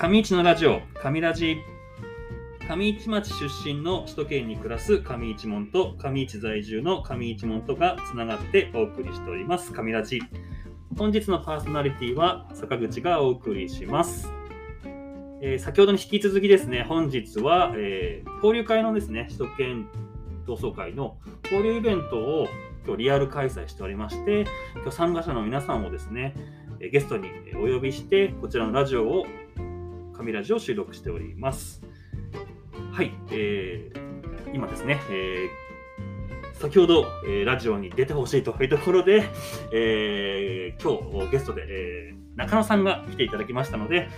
上市のラジオ、上ラジ。上市町出身の首都圏に暮らす上市門と上市在住の上市門とがつながってお送りしております、上ラジ。本日のパーソナリティは坂口がお送りします。えー先ほどに引き続きですね、本日は、えー交流会のですね、首都圏同窓会の交流イベントを今日リアル開催しておりまして、今日参加者の皆さんをですね、ゲストにお呼びして、こちらのラジオを、神ラジオを収録しております。はい、えー今ですね、えー先ほど、えーラジオに出てほしいというところで、えー今日ゲストで、えー中野さんが来ていただきましたので、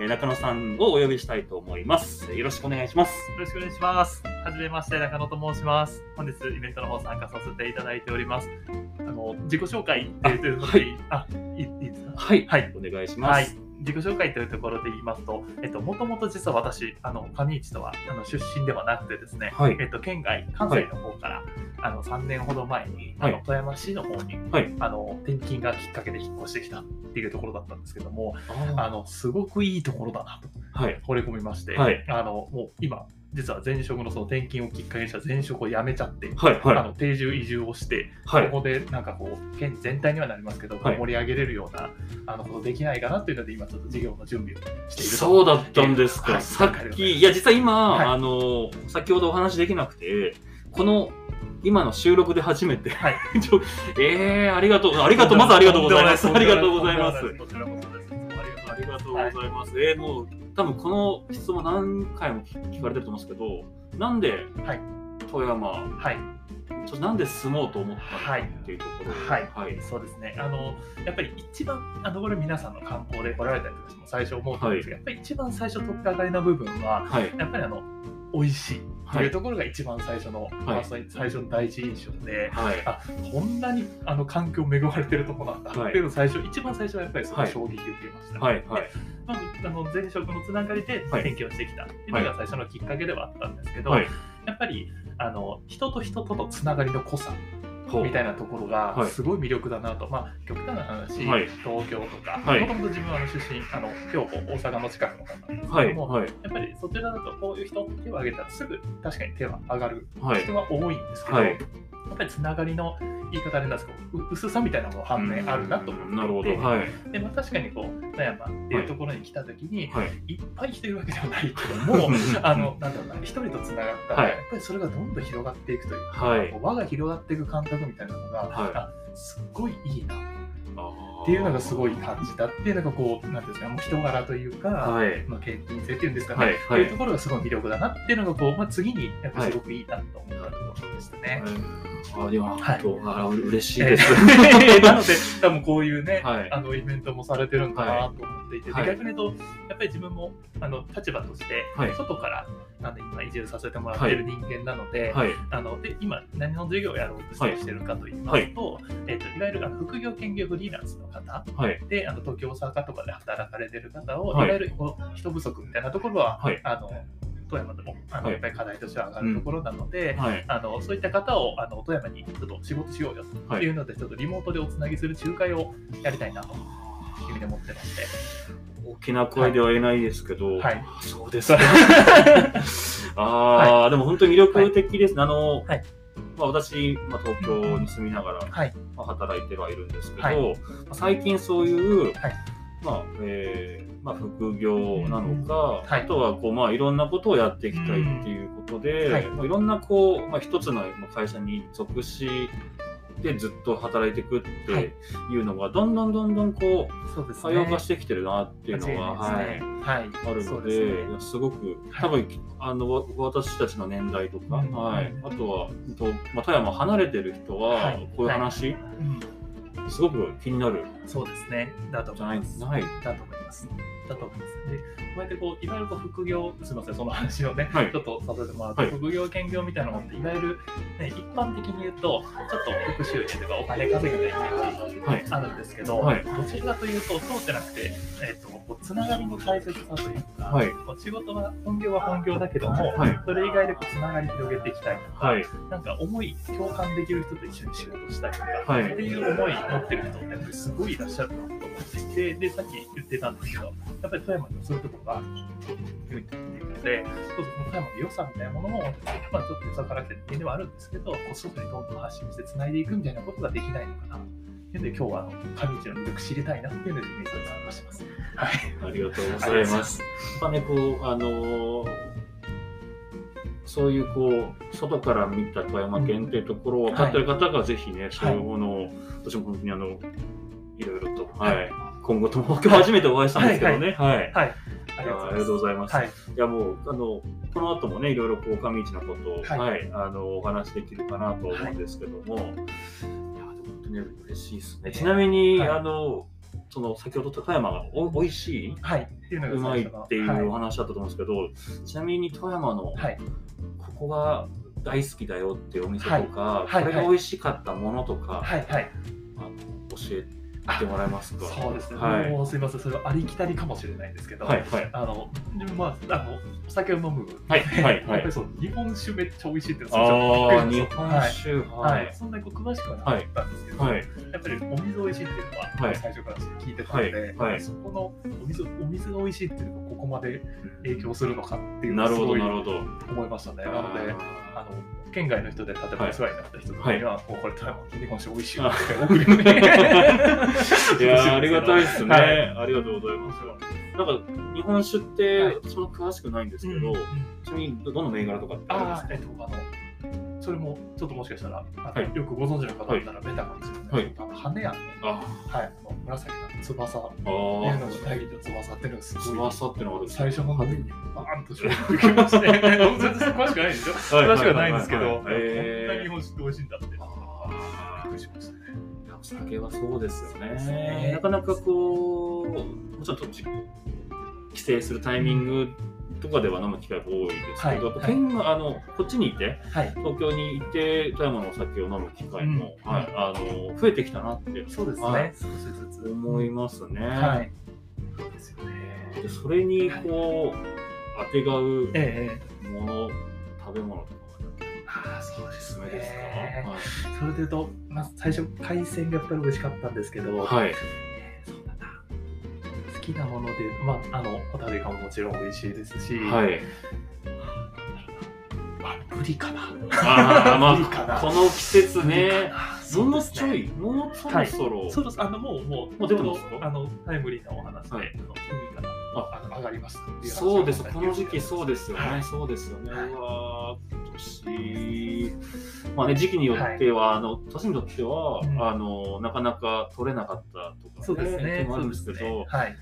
えー中野さんをお呼びしたいと思います。よろしくお願いします。よろしくお願いします。はじめまして、中野と申します。本日イベントの方参加させていただいております。あの自己紹介というところであ、いいいいですか？はい、はいお願いします。はい、自己紹介というところで言いますと、えっと、もともと実は私、あの、上市とはあの出身ではなくてですね、はい。えっと、県外、関西の方から、あの、3年ほど前に、あのはい。富山市の方に、はい。あの、転勤がきっかけで引っ越してきたっていうところだったんですけども、ああの、すごくいいところだなとーはい、惚れ込みまして、はい。あの、もう今、実は前職のその転勤をきっかけにした前職を辞めちゃって、はい、はい、あの定住移住をして、はい、ここでなんかこう県全体にはなりますけど、はい。盛り上げれるようなあのことできないかなっていうので今ちょっと事業の準備をしていると。そうだったんですか。はい。さっき、い。や、実は今、はい。あの、先ほどお話できなくて、この、今の収録で初めて、はい。ちょえー、ありがとう、ありがとう、まずありがとうございます。ありがとうございます。ありがとうございます。えー、もう、多分この質問何回も聞聞かれてると思うんですけど、なんで、はい富山、はい、ちょなんで住もうと思ったはいっていうところはいはい。そうですね。あのやっぱり一番あのこれ皆さんの観光で来られたりとかも最初思うんですけど、やっぱり一番最初取っかかりの部分ははい。やっぱりあの美味しいっていうところが一番最初の、まあ最最初の第一印象で。はい。あこんなにあの環境恵まれてるとこなんだ、はいっていうのを最初一番最初はやっぱりそのはい衝撃を受けました、はい。はい。まあ、あの前職のつながりではい転勤をしてきたっていうのが最初のきっかけではあったんですけど、はい。やっぱりあの人と人とのつながりの濃さみたいなところはい。がすごい魅力だなと、まあ極端な話、はい。東京とかはい。もともと自分はあの出身あの兵庫大阪の近くの方なんですけどはい。も、はい。やっぱりそちらだとこういう人手を挙げたらすぐ確かに手は上がる。はい。人は多いんですけど、はいやっぱりつながりの言い方でなんですけどう薄さみたいなのも反面あるなと思っていてなるほど。はい。でまあ、確かにこう富山っていうところに来た時に、はい。い、っぱい人いるわけではないけども あのなんだろうな一人とつながったら、はいやっぱりそれがどんどん広がっていくというか、はい輪が広がっていく感覚みたいなのが、はいあすっごいいいなっっていうのがすごい感じたっていうのがこうなんていうんですかもう人柄というか、はい。まあ、献金性っていうんですかね、はい。はいいうところがすごい魅力だなっていうのがこう、まあ、次にやっぱりすごくいいなと思ったところでしたね。あ、でも、はいあ、嬉しいです。なので、多分こういうね、はいあのイベントもされてるんだなと思っていて、逆に言うと、やっぱり自分もあの立場として、はい外からあの今移住させてもらってる人間なので、はい。あので今、何の授業をやろうとしてるかと言いますと、い。えっといわゆるあの副業兼業フリーランスの方はい。で、あの東京、大阪とかで働かれてる方を、はい。い、わゆるこう人不足みたいなところは、はい。あの富山でもあの、はい。やっぱり課題としては上がるところなので、はい。あのそういった方をあの富山にちょっと仕事しようよとい。うので、ちょっとリモートでおつなぎする仲介をやりたいなというふうに思ってまして、大きな声では言えないですけど、はい。そうですね。ああ、でも本当に魅力的ですね。あの、はい。まあ、私、まあ、東京に住みながら、はい。まあ、働いてはいるんですけど、はい。まあ最近そういう、はい。まあえーまあ、副業なのか、はい。あとはこう、まあ、いろんなことをやっていきたいっていうことで、うんはい。まあ、いろんなこう、まあ、一つの会社に属してずっと働いていくってはい。いうのが、どんどんどんどんこう多様化してきてるなっていうのが、はい、あるので、すごく、はい。多分、あのわ私たちの年代とか、うん。はい、あとは、うんとまあ、富山離れてる人は、はい。こういう話、うん。すごく気になるそうですね。だとじゃないい思ます。ない。だと思います。だと思います。で、こうやってこう、いわゆるこう副業、すみません、その話をね、はいちょっとさせてもらうと、はい副業兼業みたいなのって、いわゆる、ね、一般的に言うと、ちょっと副収入とかお金稼ぎのイメーはいジあるんですけど、はいどちらかというと、そうじゃなくて、えっとこうつながりの大切さというか、はいこう仕事は、本業は本業だけども、はいそれ以外でこうつながり広げていきたいとか、はい。なんか思い、共感できる人と一緒に仕事したいとか、はいっていう思い持ってる人ってやっぱりすごいいらっしゃるなと思っていて、て、で、さっき言ってたんですけど、やっぱり富山にはそういうところがあるというので、そうそう、富山の良さみたいなものも、まあ、ちょっとよさから来た人間ではあるんですけど、こう外にどんどん発信してつないでいくみたいなことができないのかな。というので、今日はあの上市の魅力知りたいなっていうので、イベントに参加してます。はい。ありがとうございます。やっぱね、こう、あのーそういうこう外から見た富山県っていうところを分かってる方がぜひね、そういうものを、私も本当にあのいろいろと、はい、今後とも 今日初めてお会いしたんですけどね、はい。はい。ありがとうございます。はい。いやもうあのこの後もねいろいろこう上市のことを、はいはい、あのお話できるかなと思うんですけども、い、やでも本当に嬉しいですね。ちなみに、はいあのその先ほど富山がお美味しい。はい。っていうのがうまいっていうおは話だったと思うんですけど、ちなみに富山のはい。ここが大好きだよっていうお店とか、はいはいこれが美味しかったものとか、はい。はい。あの教えてもらえますか？そうですね。はい。もうすみません。それはありきたりかもしれないんですけど、はいはいあの、でもまあ、あの、お酒を飲む。はいはいはいやっぱりそう、日本酒めっちゃ美味しいっていう日本はい酒ははいい、そんなに詳しくはなかったんですけど、はいやっぱりお水美味しいっていうのは、はい最初から聞いてたので、はいはいそこのお水お水が美味しいっていうのがここまで影響するのかっていうのなるほをすごいどなるほど。思いましたね。なので、あの県外の人で例えばお世話になった人とかには、もうこれ、富山の日本酒美味しいよって送るように。いやー ありがたいですね、はい。ありがとうございます。なんか日本酒って、はい。そんな詳しくないんですけど、うんちなみにどの銘柄とかってありますか？ああ、えっと、あの、それもちょっともしかしたら、はい。よくご存知の方だったらベタかもしれないですけど、あの羽屋の、あはい、紫の翼あのが大義の翼っていうのがすごい。翼ってのが最初の方にバーンと衝撃受けまして、全然詳しくないんですよ。詳しくはないんですけど、こんな日本酒って美味しいんだって。びっくりしましたね。お酒はそうですよねなかなかこうもちろん帰省するタイミングとかでは飲む機会が多いですけど、はい県があのこっちにいてはい。東京にいて富山のお酒を飲む機会も、うんはい、あの増えてきたなってそうですはいね。少しずつ。思いますね。はい。そうですよね。でそれにこう、あてがうええ。もの、食べ物とかああ、そうおです。すめですね。か、それで言うと、まず最初、海鮮がやっぱり美味しかったんですけど、はい、そうだな。好きなものでまあ、あの、ホタルイカももちろん美味しいですし、はい。あ、ブリかな。ああ、まあ、この季節ね、もうちょい、もうそろそろ、そうです。あの、もう、もう、もう出てますか？あの、タイムリーなお話で、はい。あの、いいかな。あの上がりましたっていう話そうです、がこの時期そうですよね、はい。そうですよね。はいうわー今年、まあね、時期によっては、あの年によっては、うん。あの、なかなか取れなかったとか、そうですね。もあるんですけど、ね。はい。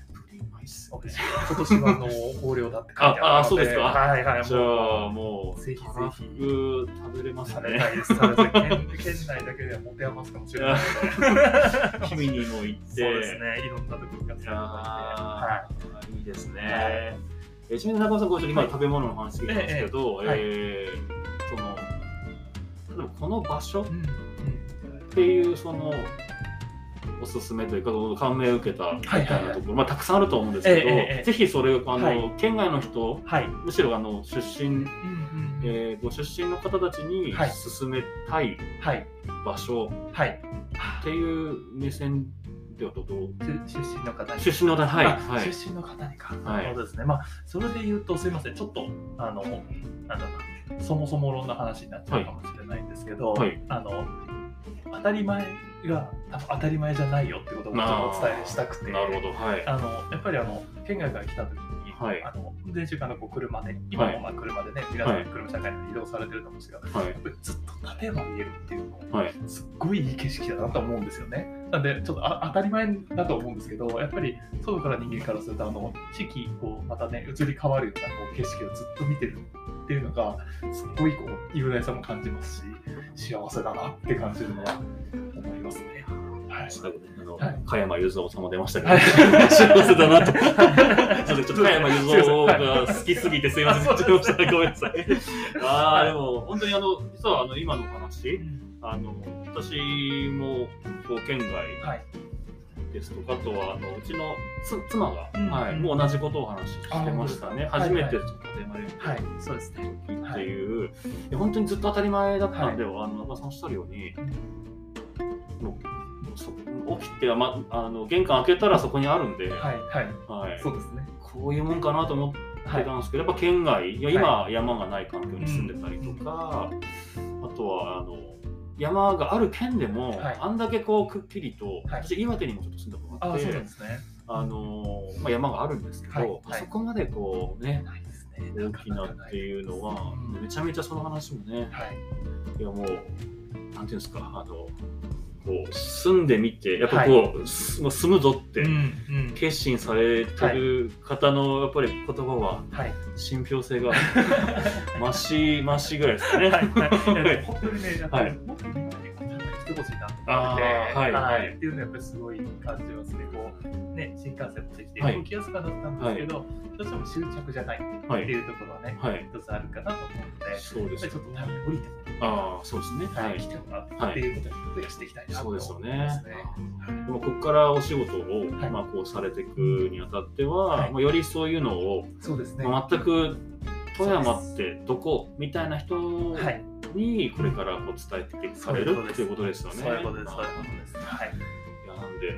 今年はあの豊漁だって書いてあるのでああそうですか。はいはい。じゃあもうもう、ぜひぜひ。食べれますね。食べたい県県内だけでは持て余す。かもしれないのにも行って。そうです。ね。いろんなところがい使やっていて。ーいいです。ね。はいえちなみに中尾さん、ご一緒に今食べ物の話です。けど、ええその例えばこの場所っていうそのおすすめというか感銘を受けたみたいなところ、まあ、たくさんあると思うんですけど、えぜひそれをあの、はい県外の人はい。むしろあの出身、えーご出身の方たちにはい進めたいはい。場所はい。っていう目線ではどう？出身の方に。出身の方はいあはい出身の方にか。はいなるほどですね。まあ、それで言うと、すみません、ちょっと、あの、なんだろうな、そもそも論の話になっちゃうかもしれないんですけど、はい。あの、当たり前が当たり前じゃないよってことをちょっとお伝えしたくて、なるほど。はい。あのやっぱりあの県外から来た時に、はい。あの運転手からこう車で、今もまあ車でね、皆さん車社会に移動されてると思うんですけど、はい。ずっと建物見えるっていうのはい。すっごいいい景色だなと思うんですよね。なんで、ちょっとあ当たり前だと思うんですけど、やっぱり外から人間からすると、あの四季、こうまたね、移り変わるようなこう景色をずっと見てるっていうのが、すっごいこう雄大さも感じますし、幸せだなって感じるのは思いますね。はい。あの、はい加山雄三さんも出ましたけど、はい幸せだなと。はちょっと加山雄三が好きすぎてすいません、あそうですちょっとごめんなさい。ああ、でも本当にあの、実はあの今のお話、あの、私もこう県外はい。ですとか、あとはあのうちのつ妻が、うん。はい、もう同じことをお話ししてましたね。初めてはいそこで生まれるはい。そうですね。っていう、いや本当にずっと当たり前だったんで、あの中田さんおっしゃるように、もうそ起きては、ま、あの玄関開けたらそこにあるんで、はいはい。はい。そうですね。こういうもんかなと思ってはいたんですけど、やっぱ県外いや今、山がない環境に住んでたりとか、あとはあの山がある県でも、はい。あんだけこうくっきりと、はい。私岩手にもちょっと住んだことがあってあね。あのまあ、山があるんですけど、はい。そこまでこうね大きなっていうのは、うんめちゃめちゃその話もね、はい。いやもう、なんていうんですか、あの、こう住んでみて、やっぱこう、すもう住むぞって決心されてる方のやっぱり言葉は、はい。信憑性が増 し、増しぐらいですかね。はい。はい。本当にね、はい。りもっとみんなにこうしてほしいなって、ーはい。はい。っていうのはやっぱりすごい感じますね。こうね新幹線もできてはい。動きやすくなったんですけど、どうしても執着じゃないってはい。いうところはね、はい。一つあるかなと思うので、そうですちょっとために降りてもああ、そうですね。らはい来てもらうっていうことに増やしていきたいなと思いそうですよますねね。。でもここからお仕事を、はいまあ、こうされていくにあたっては、はいまあ、よりそういうのを、そうですね。まあ、全く富山ってどこみたいな人はい。にこれからこう伝えていかれるっていうことですよね。そういうことです。そういうことです。はい。いやなんでも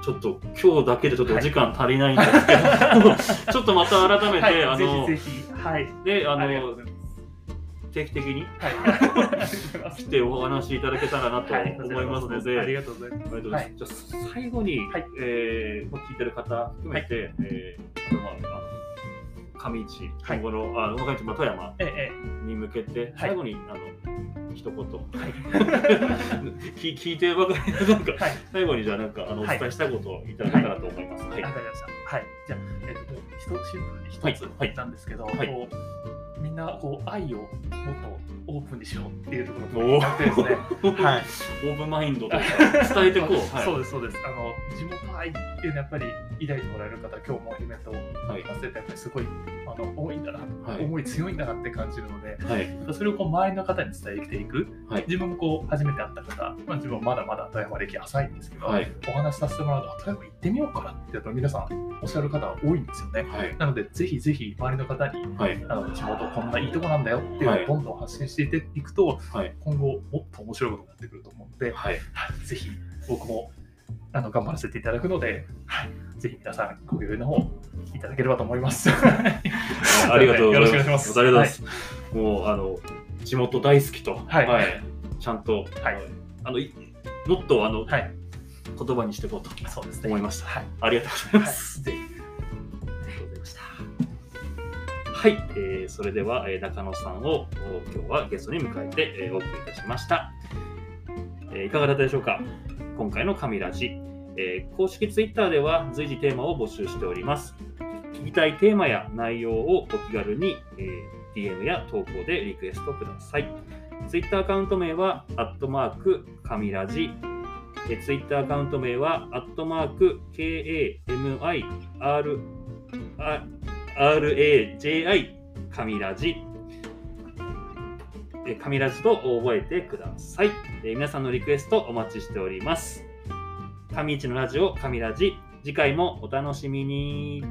うちょっと今日だけでちょっとお時間足りないんですけど、ちょっとまた改めて、はい、あのぜひぜひ、はい。であのございます。定期的に。はい。来てお話しいただけたらなとはい。思いますので、ありがとうございます。ありがとうございます。じゃあ最後に、はい。えーまあ聞いてる方含めて、えーあのまあ上市、はい。今後の、あ上市、まあ、富山ええ、に向けて、最後に、あの一言、聞聞いてばかりなんかええ、はい。最後にじゃあなんかあのおはい。伝えしたいことをいただけたらと思います。はい。わかりました。はい。じゃあ、えっと、もう一つ一はい。つなんですけど、はい。こうみんなこう愛をもっとオープンにしようっていうところですね。はい。オープンマインドと伝えてこう。はい。そうです、そうです。あの、地元愛っていうのはやっぱり抱いてもらえる方、今日もイベントをはい。させて、やっぱりすごいあの多いんだな、はい思い強いんだなって感じるので、はい。それをこう周りの方に伝えていく、はい自分もこう初めて会った方、まあ、自分はまだまだ富山歴浅いんですけど、はい。お話しさせてもらうと、あ富山行ってみようかなってやっぱ皆さんおっしゃる方多いんですよね。はい。なので、ぜひぜひ周りの方に、はい。あの地元こんないいとこなんだよっていうのはいをどんどん発信していくと、はい。今後もっと面白いことになってくると思うので、はい。はい、ぜひ僕もあの頑張らせていただくので、はい、ぜひ皆さんご協力の方いただければと思います。ありがとうございます。よろしくお願いしますありがとうございます。もう、あの、地元大好きと、はいちゃんと、はいあの、いもっと、あの、はい、言葉にしていこうと。思いました。はい、ありがとうございはい、ます。ぜひ。ありがとうございました。はい、えーそれでは、えー中野さんを今日はゲストに迎えて、えお送りいたしました、えいかがだったでしょうか？今回の神ラジ、えー公式ツイッターでは随時テーマを募集しております。聞きたいテーマや内容をお気軽に、え DM や投稿でリクエストください。ツイッターアカウント名は、アットマーク、神ラジ。えツイッターアカウント名は、アットマーク、K. A. M. I. R.。R. A. J. I.、神ラジ。え神ラジと覚えてください。え皆さんのリクエストお待ちしております。神市のラジオ、神ラジ。次回もお楽しみに。